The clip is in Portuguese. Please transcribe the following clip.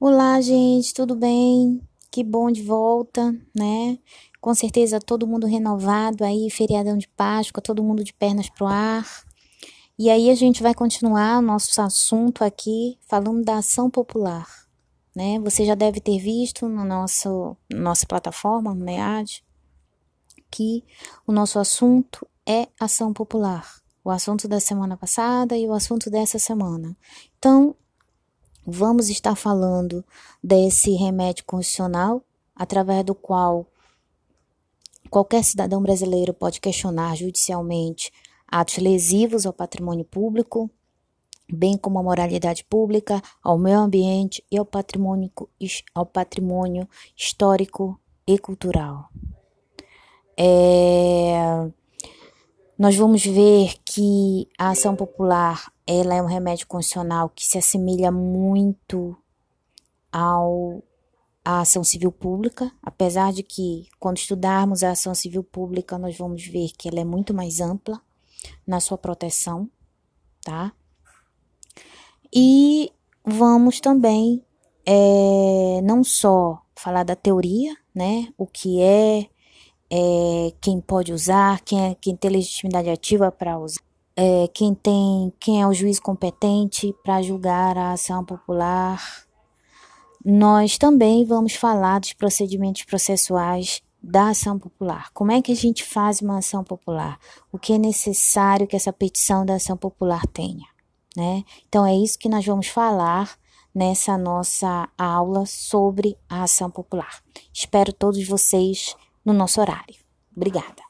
Olá, gente, tudo bem? Que bom de volta, né? Com certeza todo mundo renovado aí, feriadão de Páscoa, todo mundo de pernas pro ar. E aí a gente vai continuar nosso assunto aqui falando da ação popular, né? Você já deve ter visto no nosso nossa plataforma, no NEAD, que o nosso assunto é ação popular. O assunto da semana passada e o assunto dessa semana. Então, vamos estar falando desse remédio constitucional, através do qual qualquer cidadão brasileiro pode questionar judicialmente atos lesivos ao patrimônio público, bem como a moralidade pública, ao meio ambiente e ao patrimônio, ao patrimônio histórico e cultural. É, nós vamos ver que a ação popular ela é um remédio constitucional que se assemelha muito ao ação civil pública, apesar de que quando estudarmos a ação civil pública nós vamos ver que ela é muito mais ampla na sua proteção, tá? E vamos também é, não só falar da teoria, né? O que é, é quem pode usar, quem, é, quem tem legitimidade ativa para usar é, quem tem, quem é o juiz competente para julgar a ação popular. Nós também vamos falar dos procedimentos processuais da ação popular. Como é que a gente faz uma ação popular? O que é necessário que essa petição da ação popular tenha, né? Então é isso que nós vamos falar nessa nossa aula sobre a ação popular. Espero todos vocês no nosso horário. Obrigada.